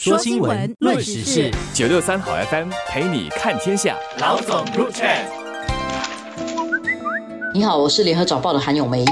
说新闻，论时事，九六三好 FM 陪你看天下。老总入场。你好，我是联合早报的韩永梅。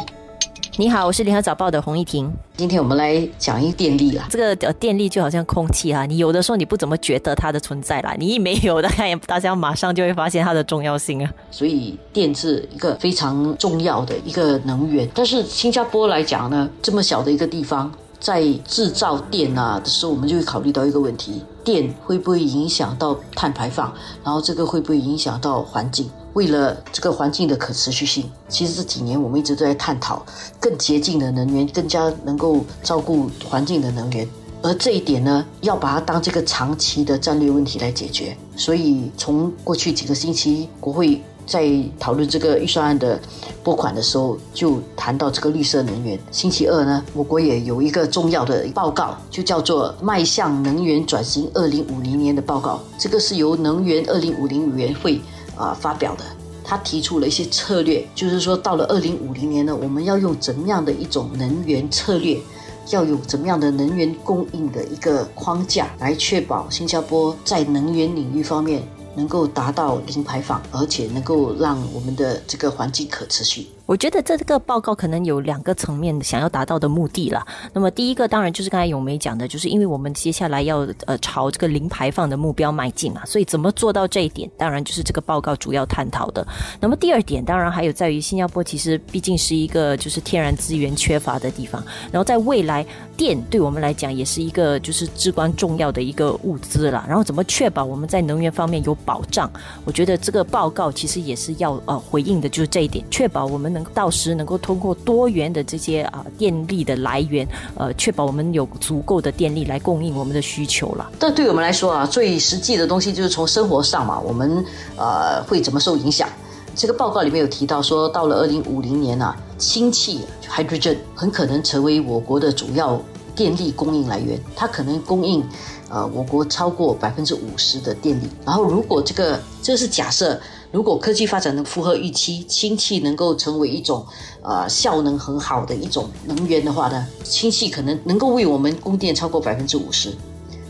你好，我是联合早报的洪一婷。今天我们来讲一电力啊，这个呃电力就好像空气啊，你有的时候你不怎么觉得它的存在啦，你一没有的看，大家马上就会发现它的重要性啊。所以电是一个非常重要的一个能源，但是新加坡来讲呢，这么小的一个地方。在制造电啊的时候，我们就会考虑到一个问题：电会不会影响到碳排放？然后这个会不会影响到环境？为了这个环境的可持续性，其实这几年我们一直都在探讨更洁净的能源，更加能够照顾环境的能源。而这一点呢，要把它当这个长期的战略问题来解决。所以从过去几个星期，国会。在讨论这个预算案的拨款的时候，就谈到这个绿色能源。星期二呢，我国也有一个重要的报告，就叫做《迈向能源转型二零五零年的报告》。这个是由能源二零五零委员会啊发表的。他提出了一些策略，就是说到了二零五零年呢，我们要用怎么样的一种能源策略，要有怎么样的能源供应的一个框架，来确保新加坡在能源领域方面。能够达到零排放，而且能够让我们的这个环境可持续。我觉得这个报告可能有两个层面想要达到的目的了。那么第一个当然就是刚才永梅讲的，就是因为我们接下来要呃朝这个零排放的目标迈进嘛，所以怎么做到这一点，当然就是这个报告主要探讨的。那么第二点当然还有在于新加坡其实毕竟是一个就是天然资源缺乏的地方，然后在未来电对我们来讲也是一个就是至关重要的一个物资了。然后怎么确保我们在能源方面有保障？我觉得这个报告其实也是要呃回应的，就是这一点，确保我们。能到时能够通过多元的这些啊电力的来源，呃，确保我们有足够的电力来供应我们的需求了。但对我们来说啊，最实际的东西就是从生活上嘛，我们呃会怎么受影响？这个报告里面有提到说，到了二零五零年啊，氢气 （hydrogen） 很可能成为我国的主要电力供应来源，它可能供应呃我国超过百分之五十的电力。然后如果这个这是假设。如果科技发展能符合预期，氢气能够成为一种呃效能很好的一种能源的话呢，氢气可能能够为我们供电超过百分之五十。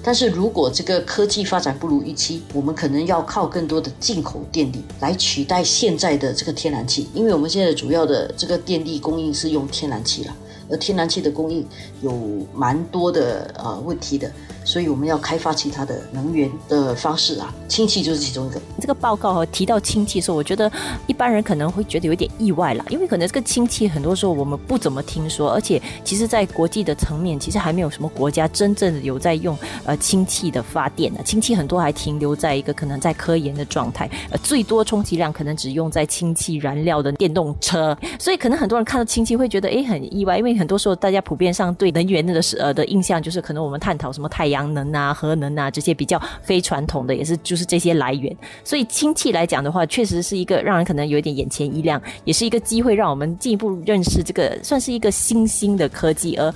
但是如果这个科技发展不如预期，我们可能要靠更多的进口电力来取代现在的这个天然气，因为我们现在主要的这个电力供应是用天然气了，而天然气的供应有蛮多的呃问题的。所以我们要开发其他的能源的方式啊，氢气就是其中一个。这个报告提到氢气的时候，我觉得一般人可能会觉得有点意外了，因为可能这个氢气很多时候我们不怎么听说，而且其实在国际的层面，其实还没有什么国家真正有在用呃氢气的发电啊。氢气很多还停留在一个可能在科研的状态，呃，最多充其量可能只用在氢气燃料的电动车。所以可能很多人看到氢气会觉得哎很意外，因为很多时候大家普遍上对能源的是呃的印象就是可能我们探讨什么太阳。能啊，核能啊，这些比较非传统的，也是就是这些来源。所以氢气来讲的话，确实是一个让人可能有一点眼前一亮，也是一个机会，让我们进一步认识这个算是一个新兴的科技。而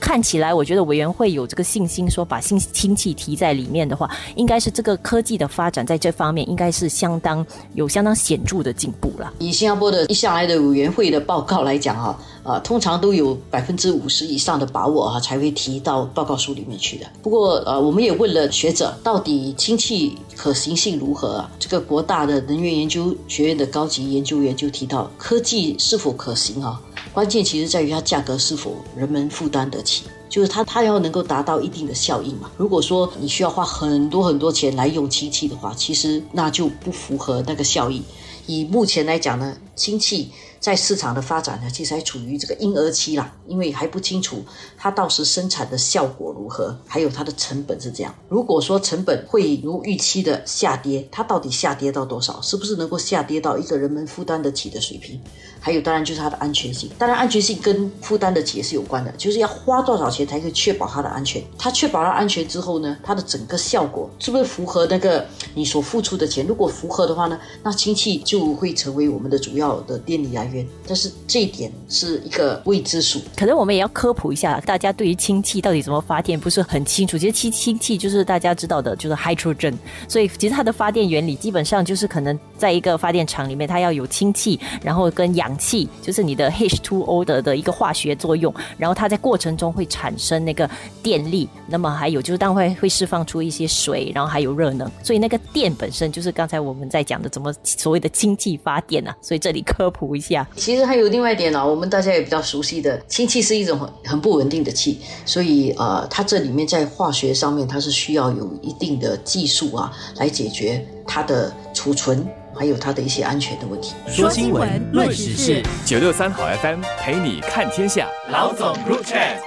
看起来，我觉得委员会有这个信心，说把氢氢气提在里面的话，应该是这个科技的发展在这方面应该是相当有相当显著的进步了。以新加坡的一向来的委员会的报告来讲啊。啊，通常都有百分之五十以上的把握啊，才会提到报告书里面去的。不过，呃，我们也问了学者，到底氢气可行性如何啊？这个国大的能源研究学院的高级研究员就提到，科技是否可行啊？关键其实在于它价格是否人们负担得起，就是它它要能够达到一定的效益嘛。如果说你需要花很多很多钱来用氢气的话，其实那就不符合那个效益。以目前来讲呢，氢气。在市场的发展呢，其实还处于这个婴儿期啦，因为还不清楚它到时生产的效果如何，还有它的成本是这样。如果说成本会如预期的下跌，它到底下跌到多少？是不是能够下跌到一个人们负担得起的水平？还有，当然就是它的安全性。当然，安全性跟负担得起也是有关的，就是要花多少钱才可以确保它的安全。它确保了安全之后呢，它的整个效果是不是符合那个你所付出的钱？如果符合的话呢，那氢气就会成为我们的主要的电力来源。源，但是这一点是一个未知数。可能我们也要科普一下，大家对于氢气到底怎么发电不是很清楚。其实氢氢气就是大家知道的，就是 hydrogen，所以其实它的发电原理基本上就是可能在一个发电厂里面，它要有氢气，然后跟氧气，就是你的 H2O 的的一个化学作用，然后它在过程中会产生那个电力。那么还有就是当会会释放出一些水，然后还有热能，所以那个电本身就是刚才我们在讲的怎么所谓的氢气发电啊。所以这里科普一下，其实还有另外一点呢，我们大家也比较熟悉的氢气是一种很很不稳定的气，所以呃，它这里面在化学上面它是需要有一定的技术啊，来解决它的储存还有它的一些安全的问题。说新闻，论时事，九六三好 FM 陪你看天下。老总 Chat。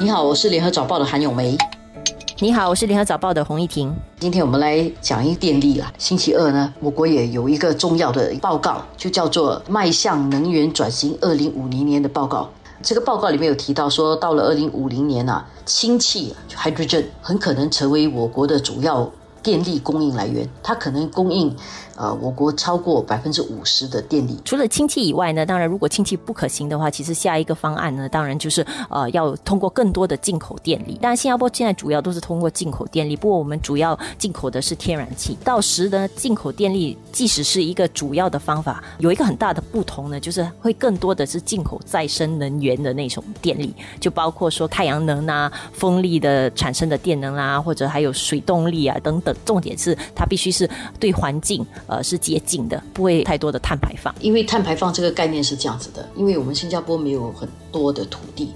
你好，我是联合早报的韩咏梅。你好，我是联合早报的洪一婷。今天我们来讲一电力啊。星期二呢，我国也有一个重要的报告，就叫做《迈向能源转型二零五零年的报告》。这个报告里面有提到说，到了二零五零年啊，氢气 （hydrogen） 很可能成为我国的主要电力供应来源，它可能供应。呃，我国超过百分之五十的电力。除了氢气以外呢，当然如果氢气不可行的话，其实下一个方案呢，当然就是呃要通过更多的进口电力。当然，新加坡现在主要都是通过进口电力，不过我们主要进口的是天然气。到时呢，进口电力即使是一个主要的方法，有一个很大的不同呢，就是会更多的是进口再生能源的那种电力，就包括说太阳能啊、风力的产生的电能啊，或者还有水动力啊等等。重点是它必须是对环境。呃，是接近的，不会太多的碳排放。因为碳排放这个概念是这样子的，因为我们新加坡没有很多的土地，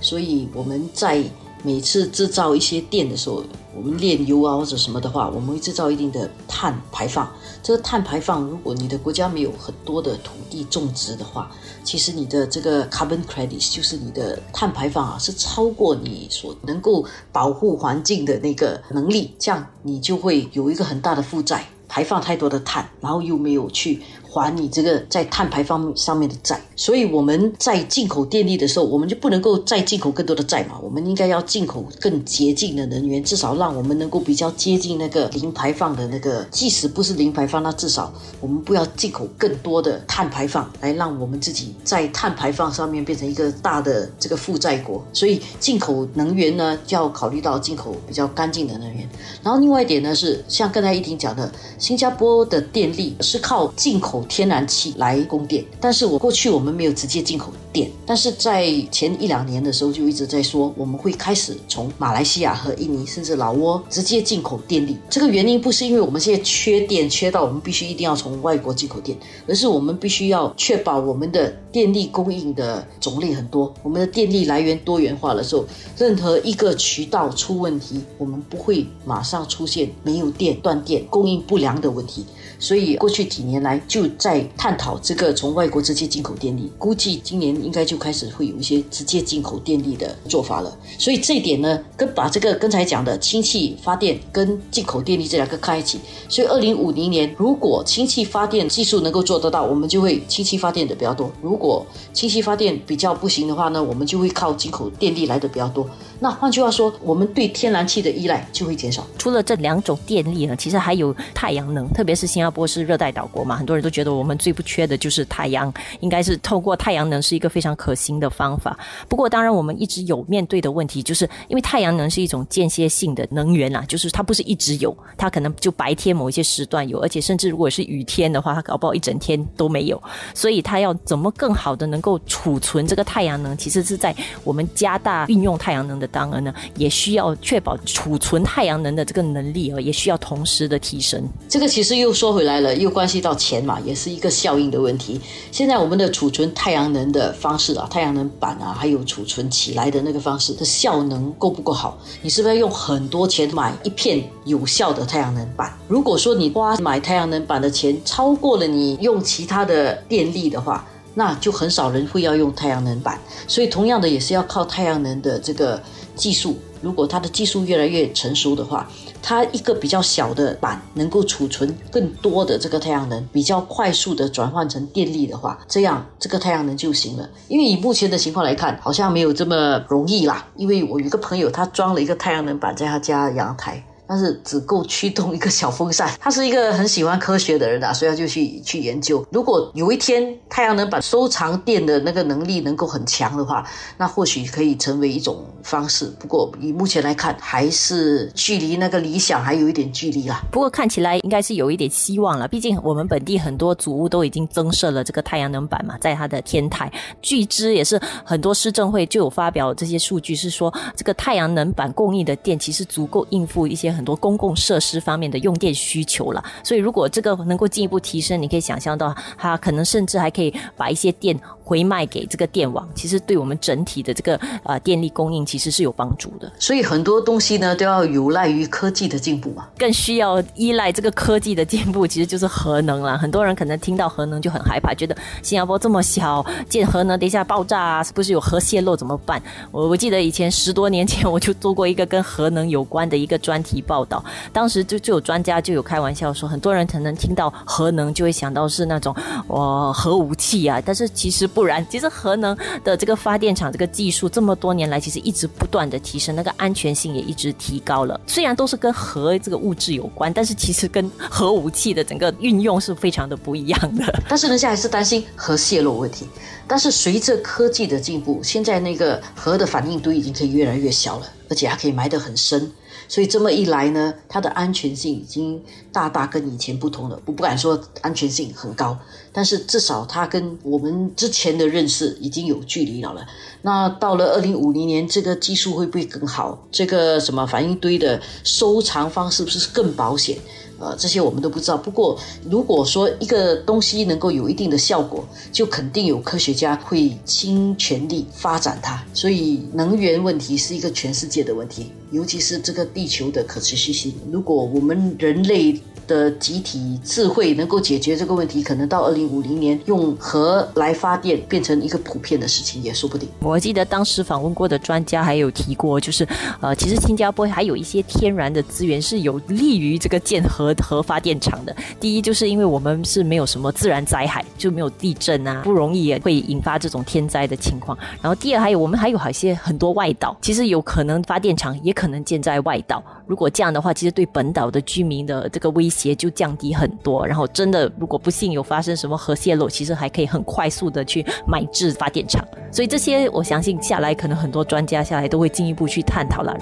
所以我们在每次制造一些电的时候，我们炼油啊或者什么的话，我们会制造一定的碳排放。这个碳排放，如果你的国家没有很多的土地种植的话，其实你的这个 carbon credits 就是你的碳排放啊，是超过你所能够保护环境的那个能力，这样你就会有一个很大的负债。排放太多的碳，然后又没有去。还你这个在碳排放上面的债，所以我们在进口电力的时候，我们就不能够再进口更多的债嘛？我们应该要进口更洁净的能源，至少让我们能够比较接近那个零排放的那个。即使不是零排放，那至少我们不要进口更多的碳排放，来让我们自己在碳排放上面变成一个大的这个负债国。所以进口能源呢，就要考虑到进口比较干净的能源。然后另外一点呢，是像刚才一婷讲的，新加坡的电力是靠进口。天然气来供电，但是我过去我们没有直接进口电，但是在前一两年的时候就一直在说我们会开始从马来西亚和印尼甚至老挝直接进口电力。这个原因不是因为我们现在缺电缺到我们必须一定要从外国进口电，而是我们必须要确保我们的电力供应的种类很多，我们的电力来源多元化的时候，任何一个渠道出问题，我们不会马上出现没有电断电供应不良的问题。所以过去几年来就在探讨这个从外国直接进口电力，估计今年应该就开始会有一些直接进口电力的做法了。所以这一点呢，跟把这个刚才讲的氢气发电跟进口电力这两个看一起。所以二零五零年，如果氢气发电技术能够做得到，我们就会氢气发电的比较多；如果氢气发电比较不行的话呢，我们就会靠进口电力来的比较多。那换句话说，我们对天然气的依赖就会减少。除了这两种电力呢，其实还有太阳能，特别是新加坡是热带岛国嘛，很多人都觉得我们最不缺的就是太阳，应该是透过太阳能是一个非常可行的方法。不过，当然我们一直有面对的问题，就是因为太阳能是一种间歇性的能源啊，就是它不是一直有，它可能就白天某一些时段有，而且甚至如果是雨天的话，它搞不好一整天都没有。所以，它要怎么更好的能够储存这个太阳能，其实是在我们加大运用太阳能的。当然呢，也需要确保储存太阳能的这个能力啊，也需要同时的提升。这个其实又说回来了，又关系到钱嘛，也是一个效应的问题。现在我们的储存太阳能的方式啊，太阳能板啊，还有储存起来的那个方式的效能够不够好？你是不是要用很多钱买一片有效的太阳能板？如果说你花买太阳能板的钱超过了你用其他的电力的话，那就很少人会要用太阳能板。所以同样的，也是要靠太阳能的这个。技术，如果它的技术越来越成熟的话，它一个比较小的板能够储存更多的这个太阳能，比较快速的转换成电力的话，这样这个太阳能就行了。因为以目前的情况来看，好像没有这么容易啦。因为我有一个朋友，他装了一个太阳能板在他家阳台。但是只够驱动一个小风扇。他是一个很喜欢科学的人啊，所以他就去去研究。如果有一天太阳能板收藏电的那个能力能够很强的话，那或许可以成为一种方式。不过以目前来看，还是距离那个理想还有一点距离啦。不过看起来应该是有一点希望了，毕竟我们本地很多祖屋都已经增设了这个太阳能板嘛，在它的天台。据知也是很多市政会就有发表这些数据，是说这个太阳能板供应的电其实足够应付一些很多公共设施方面的用电需求了。所以如果这个能够进一步提升，你可以想象到它可能甚至还可以把一些电回卖给这个电网，其实对我们整体的这个呃电力供应其实是有帮助的。所以很多东西呢都要有赖于科技的进步嘛，更需要依赖这个科技的进步，其实就是核能啦。很多人可能听到核能就很害怕，觉得新加坡这么小建核能，等一下爆炸啊，是不是有核泄漏怎么办？我我记得以前十多年前我就做过一个跟核能有关的一个专题报道，当时就就有专家就有开玩笑说，很多人可能听到核能就会想到是那种哦核武器啊，但是其实不然，其实核能的这个发电厂这个技术这么多年来其实一直不断的提升，那个安全性也一直提高了。虽然都是跟核这个物质有关，但是其实跟核武器的整个运用是非常的不一样的。但是人家还是担心核泄漏问题。但是随着科技的进步，现在那个核的反应堆已经可以越来越小了，而且还可以埋得很深。所以这么一来呢，它的安全性已经大大跟以前不同了。我不敢说安全性很高，但是至少它跟我们之前的认识已经有距离了了。那到了二零五零年，这个技术会不会更好？这个什么反应堆的收藏方是不是更保险？呃，这些我们都不知道。不过，如果说一个东西能够有一定的效果，就肯定有科学家会倾全力发展它。所以，能源问题是一个全世界的问题，尤其是这个地球的可持续性。如果我们人类，的集体智慧能够解决这个问题，可能到二零五零年用核来发电变成一个普遍的事情也说不定。我记得当时访问过的专家还有提过，就是呃，其实新加坡还有一些天然的资源是有利于这个建核核发电厂的。第一，就是因为我们是没有什么自然灾害，就没有地震啊，不容易会引发这种天灾的情况。然后第二，还有我们还有好些很多外岛，其实有可能发电厂也可能建在外岛。如果这样的话，其实对本岛的居民的这个威胁就降低很多。然后真的，如果不幸有发生什么核泄漏，其实还可以很快速的去买制发电厂。所以这些，我相信下来可能很多专家下来都会进一步去探讨了。